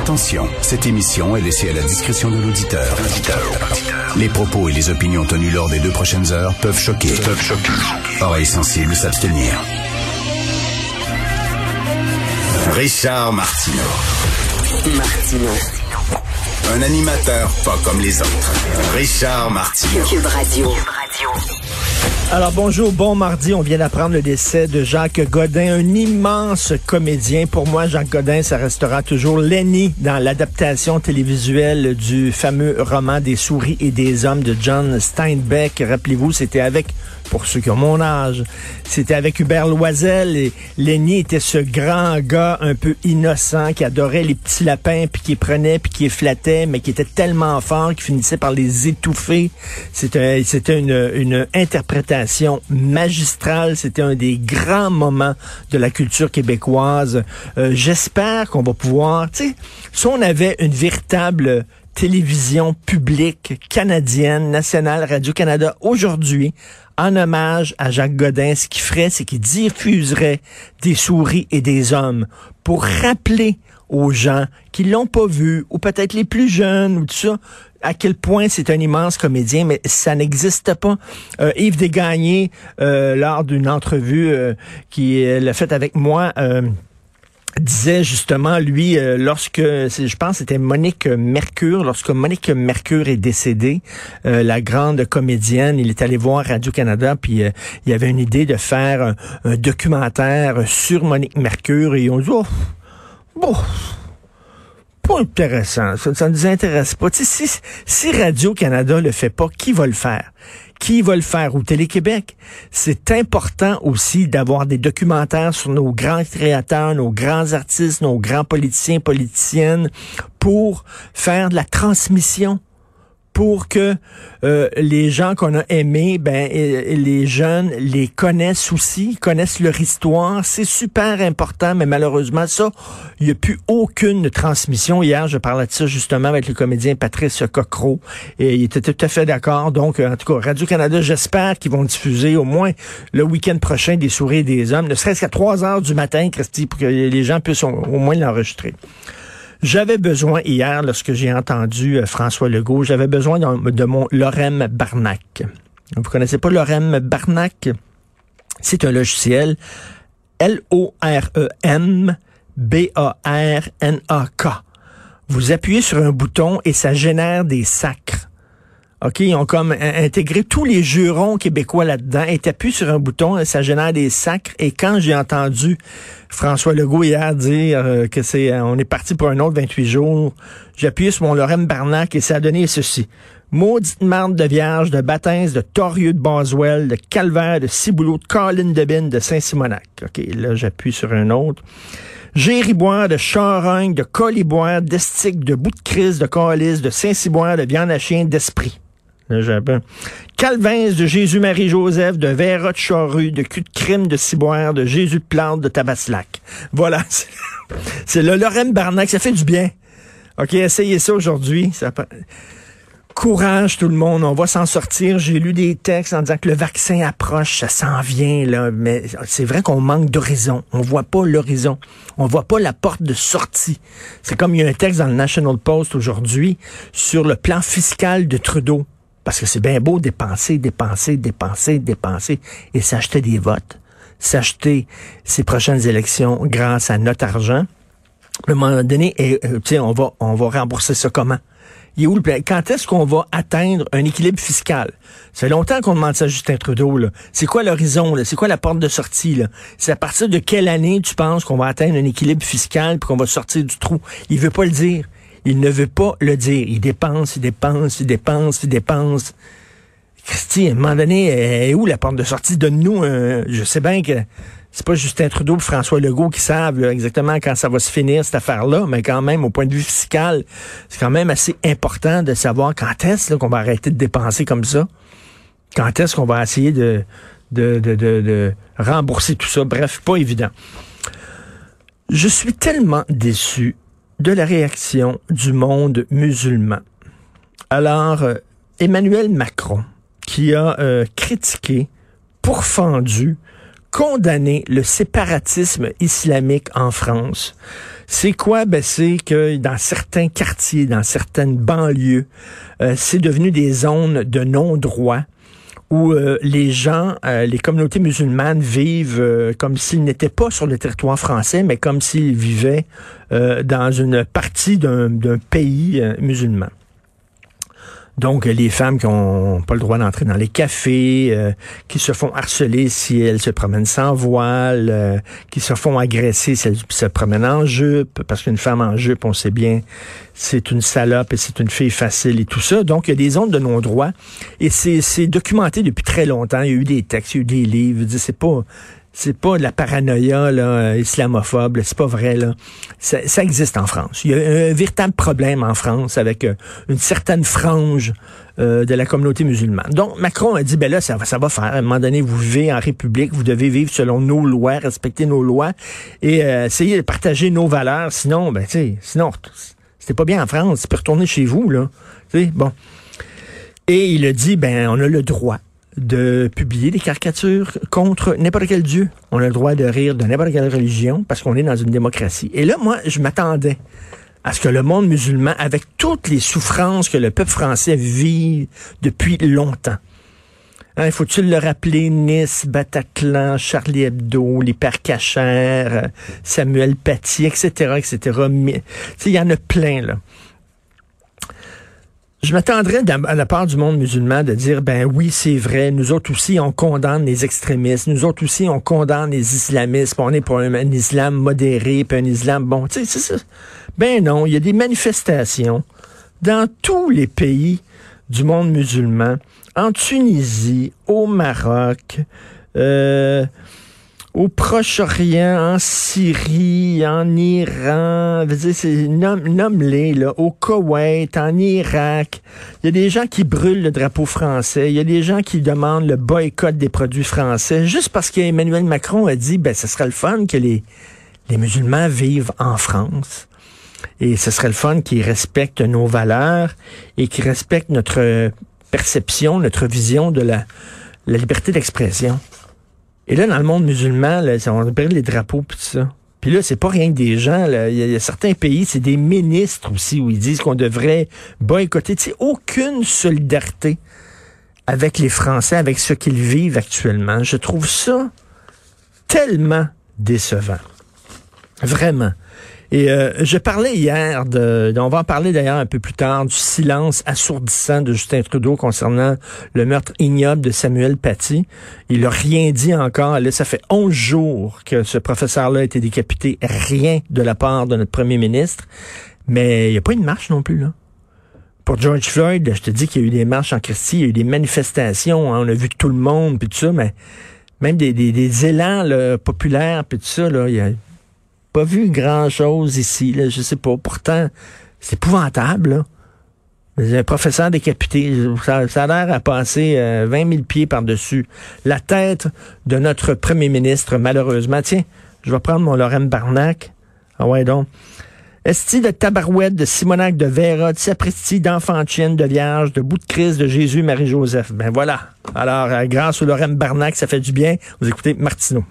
Attention, cette émission est laissée à la discrétion de l'auditeur. Les propos et les opinions tenues lors des deux prochaines heures peuvent choquer. Peuvent choquer. Oreilles sensibles s'abstenir. Richard Martineau. Un animateur pas comme les autres. Richard Martineau. Cube Radio. Alors bonjour, bon mardi. On vient d'apprendre le décès de Jacques Godin, un immense comédien. Pour moi, Jacques Godin, ça restera toujours Lenny dans l'adaptation télévisuelle du fameux roman des souris et des hommes de John Steinbeck. Rappelez-vous, c'était avec pour ceux qui ont mon âge. C'était avec Hubert Loisel et Lenny était ce grand gars un peu innocent qui adorait les petits lapins puis qui prenait puis qui flattait mais qui était tellement fort qu'il finissait par les étouffer. C'était c'était une, une interprétation magistrale, c'était un des grands moments de la culture québécoise. Euh, j'espère qu'on va pouvoir, tu sais, si on avait une véritable télévision publique canadienne, nationale, Radio-Canada, aujourd'hui, en hommage à Jacques Godin, ce qu'il ferait, c'est qu'il diffuserait des souris et des hommes pour rappeler aux gens qui l'ont pas vu, ou peut-être les plus jeunes, ou tout ça, à quel point c'est un immense comédien, mais ça n'existe pas. Euh, Yves Desgagnés, euh, lors d'une entrevue euh, qu'il a faite avec moi, euh, disait justement, lui, euh, lorsque, je pense c'était Monique Mercure, lorsque Monique Mercure est décédée, euh, la grande comédienne, il est allé voir Radio-Canada, puis euh, il avait une idée de faire un, documentaire sur Monique Mercure, et on dit, oh, bon, pas intéressant, ça, ça nous intéresse pas. Si, si Radio-Canada le fait pas, qui va le faire? qui va le faire? Au Télé-Québec? C'est important aussi d'avoir des documentaires sur nos grands créateurs, nos grands artistes, nos grands politiciens, politiciennes, pour faire de la transmission pour que euh, les gens qu'on a aimés, ben les jeunes les connaissent aussi, connaissent leur histoire. C'est super important, mais malheureusement ça, il n'y a plus aucune transmission. Hier, je parlais de ça justement avec le comédien Patrice Cocro et il était tout à fait d'accord. Donc, en tout cas, Radio Canada, j'espère qu'ils vont diffuser au moins le week-end prochain des souris des hommes, ne serait-ce qu'à 3 heures du matin, Christy, pour que les gens puissent au moins l'enregistrer. J'avais besoin hier, lorsque j'ai entendu euh, François Legault, j'avais besoin de, mon Lorem Barnac. Vous connaissez pas Lorem Barnac? C'est un logiciel L-O-R-E-M B-A-R-N-A-K. Vous appuyez sur un bouton et ça génère des sacres. OK, ils ont comme intégré tous les jurons québécois là-dedans et t'appuies sur un bouton, ça génère des sacres. Et quand j'ai entendu François Legault hier dire euh, que c'est euh, on est parti pour un autre 28 jours, j'ai appuyé sur mon Lorem Barnac et ça a donné ceci. Maudite marde de Vierge, de Baptins, de Torieux de Boswell, de Calvaire, de Ciboulot, de Colin Debine, de Saint-Simonac. OK, là, j'appuie sur un autre. Gériboire, de Charogne, de Coliboire, d'Estique, de Bout de Crise, de Calice, de Saint-Cyboire, de Viande à chien, d'Esprit. Calvins de Jésus-Marie-Joseph, de Véra de Charrue, de Cul de Crime de Ciboire, de Jésus de Plante, de Tabaslac. Voilà. C'est le Lorraine Barnac. Ça fait du bien. OK, essayez ça aujourd'hui. Courage tout le monde, on va s'en sortir. J'ai lu des textes en disant que le vaccin approche, ça s'en vient là, mais c'est vrai qu'on manque d'horizon. On voit pas l'horizon, on voit pas la porte de sortie. C'est comme il y a un texte dans le National Post aujourd'hui sur le plan fiscal de Trudeau. Parce que c'est bien beau dépenser, dépenser, dépenser, dépenser et s'acheter des votes, s'acheter ces prochaines élections grâce à notre argent. À un moment donné, et, euh, on va, on va rembourser ça comment? Il est où le plan? Quand est-ce qu'on va atteindre un équilibre fiscal? Fait longtemps qu'on demande ça à Justin Trudeau. C'est quoi l'horizon? C'est quoi la porte de sortie? C'est à partir de quelle année tu penses qu'on va atteindre un équilibre fiscal puis qu'on va sortir du trou? Il veut pas le dire. Il ne veut pas le dire. Il dépense, il dépense, il dépense, il dépense. Christy, à un moment donné, est où la porte de sortie? Donne-nous un... Je sais bien que c'est pas Justin Trudeau et François Legault qui savent exactement quand ça va se finir, cette affaire-là, mais quand même, au point de vue fiscal, c'est quand même assez important de savoir quand est-ce qu'on va arrêter de dépenser comme ça. Quand est-ce qu'on va essayer de, de, de, de rembourser tout ça? Bref, pas évident. Je suis tellement déçu de la réaction du monde musulman. Alors, euh, Emmanuel Macron, qui a euh, critiqué, pourfendu, condamné le séparatisme islamique en France. C'est quoi? Ben, c'est que dans certains quartiers, dans certaines banlieues, euh, c'est devenu des zones de non-droit où euh, les gens, euh, les communautés musulmanes vivent comme s'ils n'étaient pas sur le territoire français, mais comme s'ils vivaient dans une partie d'un pays musulman. Donc, les femmes qui n'ont pas le droit d'entrer dans les cafés, euh, qui se font harceler si elles se promènent sans voile, euh, qui se font agresser si elles se promènent en jupe, parce qu'une femme en jupe, on sait bien, c'est une salope et c'est une fille facile et tout ça. Donc, il y a des zones de non-droit et c'est documenté depuis très longtemps. Il y a eu des textes, il y a eu des livres. C'est pas c'est pas de la paranoïa là, islamophobe, c'est pas vrai là. Ça, existe en France. Il y a un véritable problème en France avec euh, une certaine frange euh, de la communauté musulmane. Donc Macron a dit ben là ça, va faire. À un moment donné, vous vivez en République, vous devez vivre selon nos lois, respecter nos lois et euh, essayer de partager nos valeurs. Sinon, ben tu sinon c'était pas bien en France. Tu peux retourner chez vous là. Sais, bon. Et il a dit ben on a le droit de publier des caricatures contre n'importe quel dieu. On a le droit de rire de n'importe quelle religion parce qu'on est dans une démocratie. Et là, moi, je m'attendais à ce que le monde musulman, avec toutes les souffrances que le peuple français vit depuis longtemps, hein, faut-il le rappeler, Nice, Bataclan, Charlie Hebdo, les Cachers, Samuel Paty, etc., etc. Il y en a plein, là. Je m'attendrais à la part du monde musulman de dire, ben oui, c'est vrai, nous autres aussi, on condamne les extrémistes, nous autres aussi, on condamne les islamistes, on est pour un, islam modéré, puis un islam bon. Tu sais, c'est ça. Ben non, il y a des manifestations dans tous les pays du monde musulman, en Tunisie, au Maroc, euh, au Proche-Orient, en Syrie, en Iran, nomme-les, là, au Koweït, en Irak. Il y a des gens qui brûlent le drapeau français. Il y a des gens qui demandent le boycott des produits français juste parce qu'Emmanuel Macron a dit, ben, ce serait le fun que les, les musulmans vivent en France. Et ce serait le fun qu'ils respectent nos valeurs et qu'ils respectent notre perception, notre vision de la, la liberté d'expression. Et là, dans le monde musulman, là, on perd les drapeaux puis tout ça. Puis là, c'est pas rien que des gens. Il, y a, certains pays, c'est des ministres aussi où ils disent qu'on devrait boycotter. Tu sais, aucune solidarité avec les Français, avec ce qu'ils vivent actuellement. Je trouve ça tellement décevant. Vraiment. Et euh, je parlais hier, de, on va en parler d'ailleurs un peu plus tard, du silence assourdissant de Justin Trudeau concernant le meurtre ignoble de Samuel Paty. Il n'a rien dit encore. Là, ça fait 11 jours que ce professeur-là a été décapité. Rien de la part de notre premier ministre. Mais il n'y a pas une marche non plus, là. Pour George Floyd, je te dis qu'il y a eu des marches en Christie, il y a eu des manifestations, hein, on a vu tout le monde, puis tout ça, mais même des, des, des élans là, populaires, puis tout ça, là, y a pas vu grand-chose ici, là, je sais pas. Pourtant, c'est épouvantable, là. Un professeur décapité, ça, ça a l'air à passer 20 euh, 000 pieds par-dessus la tête de notre premier ministre, malheureusement. Tiens, je vais prendre mon Lorraine Barnac. Ah ouais, donc. Esti de tabarouette, de Simonac, de Vera, de sapristi, d'enfantine, de vierge, de bout de crise, de Jésus, Marie-Joseph. Ben voilà. Alors, euh, grâce au Lorraine Barnac, ça fait du bien. Vous écoutez Martineau.